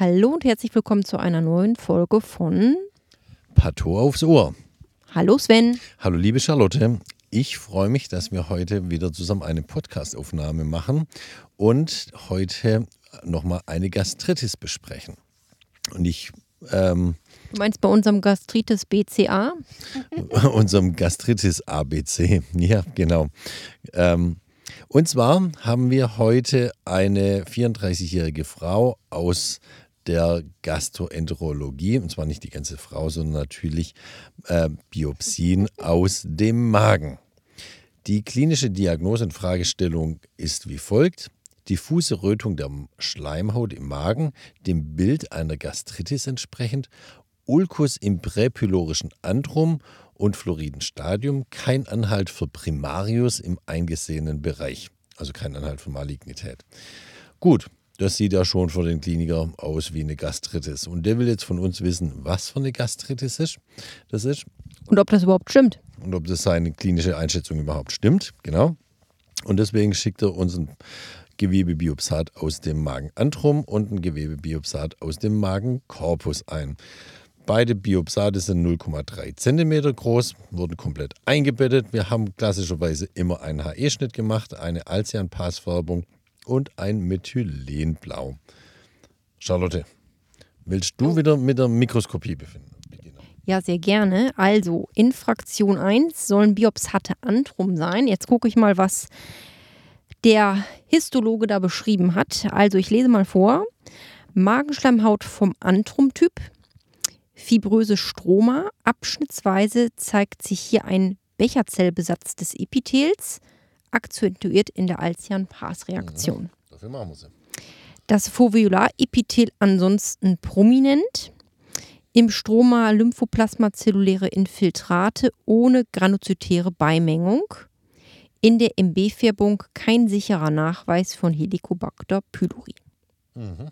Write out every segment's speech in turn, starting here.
Hallo und herzlich willkommen zu einer neuen Folge von Pato aufs Ohr. Hallo Sven. Hallo liebe Charlotte. Ich freue mich, dass wir heute wieder zusammen eine Podcastaufnahme machen und heute nochmal eine Gastritis besprechen. Und ich. Ähm, du meinst bei unserem Gastritis BCA? unserem Gastritis ABC, ja, genau. Ähm, und zwar haben wir heute eine 34-jährige Frau aus der Gastroenterologie, und zwar nicht die ganze Frau, sondern natürlich äh, Biopsien aus dem Magen. Die klinische Diagnose und Fragestellung ist wie folgt. Diffuse Rötung der Schleimhaut im Magen, dem Bild einer Gastritis entsprechend, Ulkus im präpylorischen Antrum und Floridenstadium, kein Anhalt für Primarius im eingesehenen Bereich, also kein Anhalt für Malignität. Gut, das sieht ja schon für den Kliniker aus wie eine Gastritis. Und der will jetzt von uns wissen, was für eine Gastritis ist, das ist. Und ob das überhaupt stimmt. Und ob das seine klinische Einschätzung überhaupt stimmt, genau. Und deswegen schickt er uns ein Gewebebiopsat aus dem Magenantrum und ein Gewebebiopsat aus dem Magenkorpus ein. Beide Biopsate sind 0,3 cm groß, wurden komplett eingebettet. Wir haben klassischerweise immer einen HE-Schnitt gemacht, eine Alcian-Passfärbung und ein Methylenblau. Charlotte, willst du wieder mit der Mikroskopie befinden? Ja, sehr gerne. Also in Fraktion 1 sollen Biopsate Antrum sein. Jetzt gucke ich mal, was der Histologe da beschrieben hat. Also ich lese mal vor. Magenschleimhaut vom Antrum-Typ, fibröse Stroma. Abschnittsweise zeigt sich hier ein Becherzellbesatz des Epithels, akzentuiert in der Alcian-Pass-Reaktion. Mhm. Dafür machen wir sie. Das Foveolarepithel ansonsten prominent. Im Stroma Lymphoplasma zelluläre Infiltrate ohne granulozytäre Beimengung. In der MB-Färbung kein sicherer Nachweis von Helicobacter pylori. Mhm.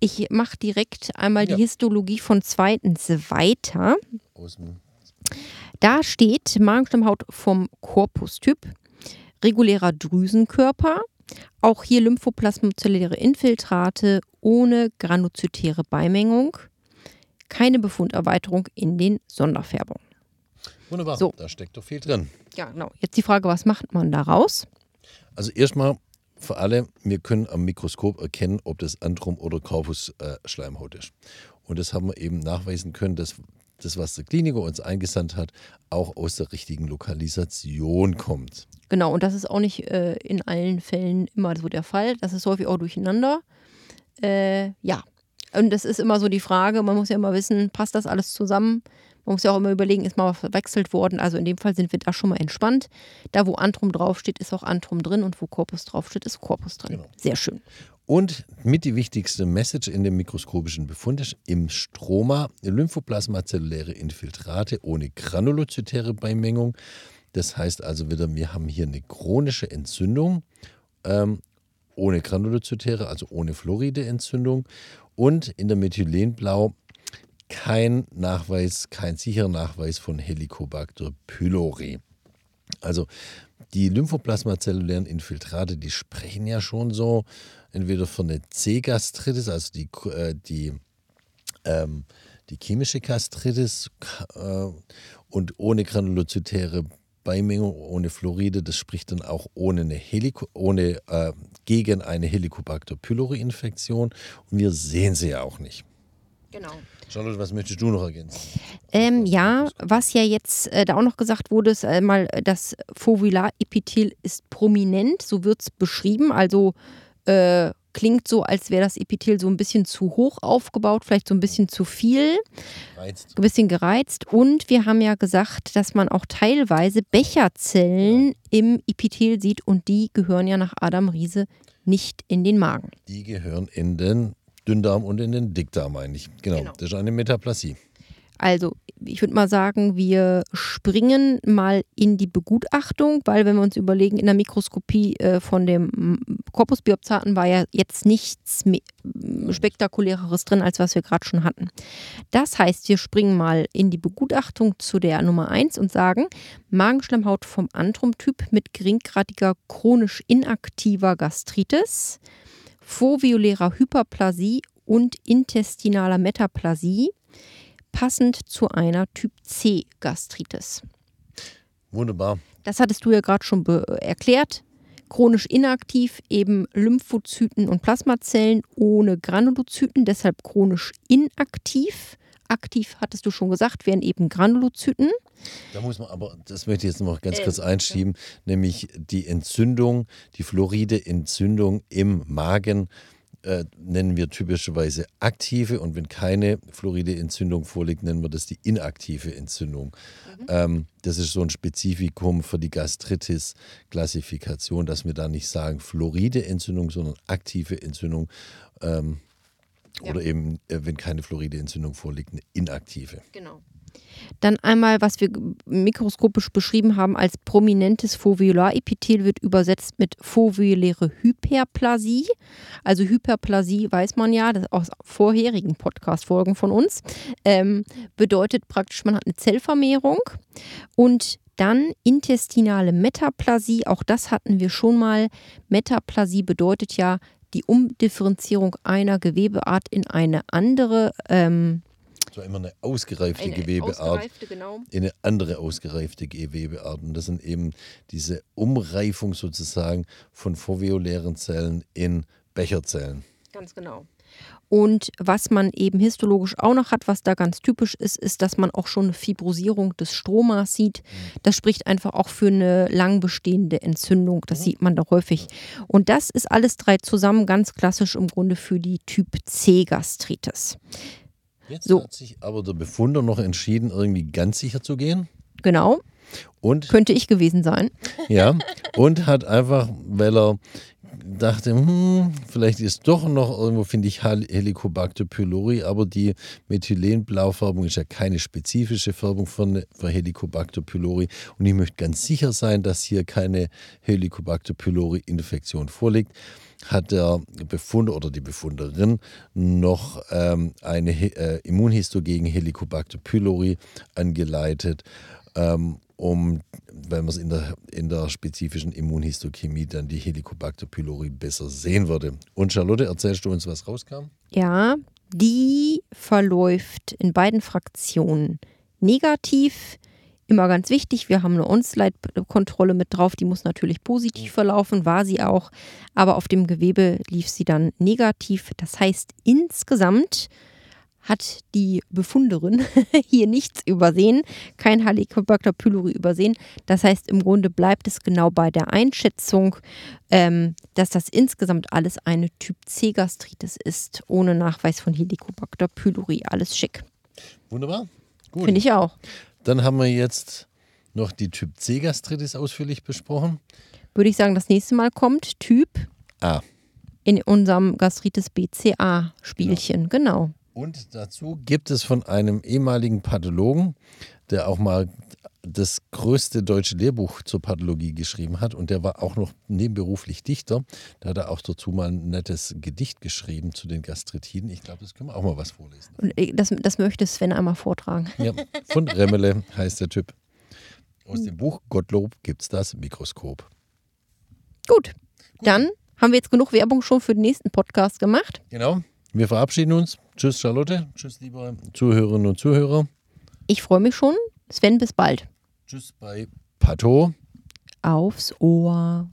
Ich mache direkt einmal ja. die Histologie von zweitens weiter. Da steht Magenschleimhaut vom Korpustyp, regulärer Drüsenkörper, auch hier Lymphoplasmazelluläre Infiltrate ohne granulozytäre Beimengung, keine Befunderweiterung in den Sonderfärbungen. Wunderbar, so. da steckt doch viel drin. Ja, genau. Jetzt die Frage, was macht man daraus? Also erstmal für alle, wir können am Mikroskop erkennen, ob das Antrum oder Korpusschleimhaut äh, ist. Und das haben wir eben nachweisen können, dass das, was der Kliniker uns eingesandt hat, auch aus der richtigen Lokalisation kommt. Genau, und das ist auch nicht äh, in allen Fällen immer so der Fall. Das ist häufig auch durcheinander. Äh, ja, und das ist immer so die Frage, man muss ja immer wissen, passt das alles zusammen? Man muss ja auch immer überlegen, ist mal was verwechselt worden. Also in dem Fall sind wir da schon mal entspannt. Da, wo Antrum draufsteht, ist auch Antrum drin und wo Korpus draufsteht, ist Korpus drin. Genau. Sehr schön. Und mit die wichtigste Message in dem mikroskopischen Befund ist im Stroma Lymphoplasma zelluläre Infiltrate ohne granulozytäre Beimengung. Das heißt also wieder, wir haben hier eine chronische Entzündung ähm, ohne granulozytäre, also ohne Fluoride Entzündung. Und in der Methylenblau kein Nachweis, kein sicherer Nachweis von Helicobacter pylori. Also die lymphoplasmazellulären Infiltrate, die sprechen ja schon so entweder von der C-Gastritis, also die, äh, die, ähm, die chemische Gastritis äh, und ohne granulozytäre Beimengung, ohne Fluoride, das spricht dann auch ohne eine Helico, ohne, äh, gegen eine Helicobacter pylori-Infektion und wir sehen sie ja auch nicht. Genau. Charlotte, was möchtest du noch ergänzen? Ähm, ja, was ja jetzt äh, da auch noch gesagt wurde, ist äh, mal, das Fovularepithel ist prominent, so wird es beschrieben. Also äh, klingt so, als wäre das Epithel so ein bisschen zu hoch aufgebaut, vielleicht so ein bisschen zu viel, Reizt. ein bisschen gereizt. Und wir haben ja gesagt, dass man auch teilweise Becherzellen ja. im Epithel sieht und die gehören ja nach Adam Riese nicht in den Magen. Die gehören in den Dünndarm und in den Dickdarm eigentlich. Genau, genau. das ist eine Metaplasie. Also, ich würde mal sagen, wir springen mal in die Begutachtung, weil wenn wir uns überlegen, in der Mikroskopie äh, von dem Korpusbiopsaten war ja jetzt nichts spektakuläreres drin, als was wir gerade schon hatten. Das heißt, wir springen mal in die Begutachtung zu der Nummer 1 und sagen, Magenschleimhaut vom Antrum-Typ mit geringgradiger chronisch inaktiver Gastritis, foveolärer Hyperplasie und intestinaler Metaplasie, passend zu einer Typ C Gastritis. Wunderbar. Das hattest du ja gerade schon erklärt. Chronisch inaktiv, eben Lymphozyten und Plasmazellen ohne Granulozyten, deshalb chronisch inaktiv. Aktiv, hattest du schon gesagt, wären eben Granulozyten. Da muss man aber, das möchte ich jetzt noch ganz äh, kurz einschieben, nämlich die Entzündung, die fluoride Entzündung im Magen äh, nennen wir typischerweise aktive und wenn keine fluoride Entzündung vorliegt, nennen wir das die inaktive Entzündung. Mhm. Ähm, das ist so ein Spezifikum für die Gastritis-Klassifikation, dass wir da nicht sagen fluoride Entzündung, sondern aktive Entzündung. Ähm, ja. Oder eben, äh, wenn keine fluoride Entzündung vorliegt, eine inaktive. Genau. Dann einmal, was wir mikroskopisch beschrieben haben als prominentes Foveolarepithel, wird übersetzt mit foveoläre Hyperplasie. Also Hyperplasie weiß man ja, das aus vorherigen Podcast-Folgen von uns, ähm, bedeutet praktisch, man hat eine Zellvermehrung und dann intestinale Metaplasie, auch das hatten wir schon mal. Metaplasie bedeutet ja die Umdifferenzierung einer Gewebeart in eine andere. Ähm, so immer eine ausgereifte eine Gewebeart ausgereifte, genau. in eine andere ausgereifte Gewebeart. Und das sind eben diese Umreifung sozusagen von foveolären Zellen in Becherzellen. Ganz genau. Und was man eben histologisch auch noch hat, was da ganz typisch ist, ist, dass man auch schon eine Fibrosierung des Stromas sieht. Mhm. Das spricht einfach auch für eine lang bestehende Entzündung. Das mhm. sieht man da häufig. Und das ist alles drei zusammen ganz klassisch im Grunde für die Typ C Gastritis. Jetzt so. hat sich aber der Befunder noch entschieden, irgendwie ganz sicher zu gehen. Genau. Und, Könnte ich gewesen sein. Ja, und hat einfach, weil er dachte, hm, vielleicht ist doch noch irgendwo, finde ich, Helicobacter pylori, aber die Methylenblaufärbung ist ja keine spezifische Färbung für, für Helicobacter pylori. Und ich möchte ganz sicher sein, dass hier keine Helicobacter pylori-Infektion vorliegt hat der Befunder oder die Befunderin noch ähm, eine äh, Immunhisto gegen Helicobacter pylori angeleitet, ähm, um, wenn man es in der, in der spezifischen Immunhistochemie dann die Helicobacter pylori besser sehen würde. Und Charlotte, erzählst du uns, was rauskam? Ja, die verläuft in beiden Fraktionen negativ immer ganz wichtig. Wir haben eine On-Slide-Kontrolle mit drauf, die muss natürlich positiv mhm. verlaufen, war sie auch, aber auf dem Gewebe lief sie dann negativ. Das heißt, insgesamt hat die Befunderin hier nichts übersehen, kein Helicobacter pylori übersehen. Das heißt, im Grunde bleibt es genau bei der Einschätzung, ähm, dass das insgesamt alles eine Typ C Gastritis ist, ohne Nachweis von Helicobacter pylori. Alles schick. Wunderbar. Finde ich auch. Dann haben wir jetzt noch die Typ C Gastritis ausführlich besprochen. Würde ich sagen, das nächste Mal kommt Typ A. In unserem Gastritis BCA Spielchen, genau. genau. Und dazu gibt es von einem ehemaligen Pathologen, der auch mal das größte deutsche Lehrbuch zur Pathologie geschrieben hat und der war auch noch nebenberuflich Dichter. Da hat er auch dazu mal ein nettes Gedicht geschrieben zu den Gastritiden. Ich glaube, das können wir auch mal was vorlesen. Und das, das möchte Sven einmal vortragen. Ja, von Remmele heißt der Typ. Aus dem Buch Gottlob gibt es das Mikroskop. Gut, dann haben wir jetzt genug Werbung schon für den nächsten Podcast gemacht. Genau. Wir verabschieden uns. Tschüss, Charlotte. Tschüss, liebe Zuhörerinnen und Zuhörer. Ich freue mich schon. Sven, bis bald. Tschüss bei Pato. Aufs Ohr.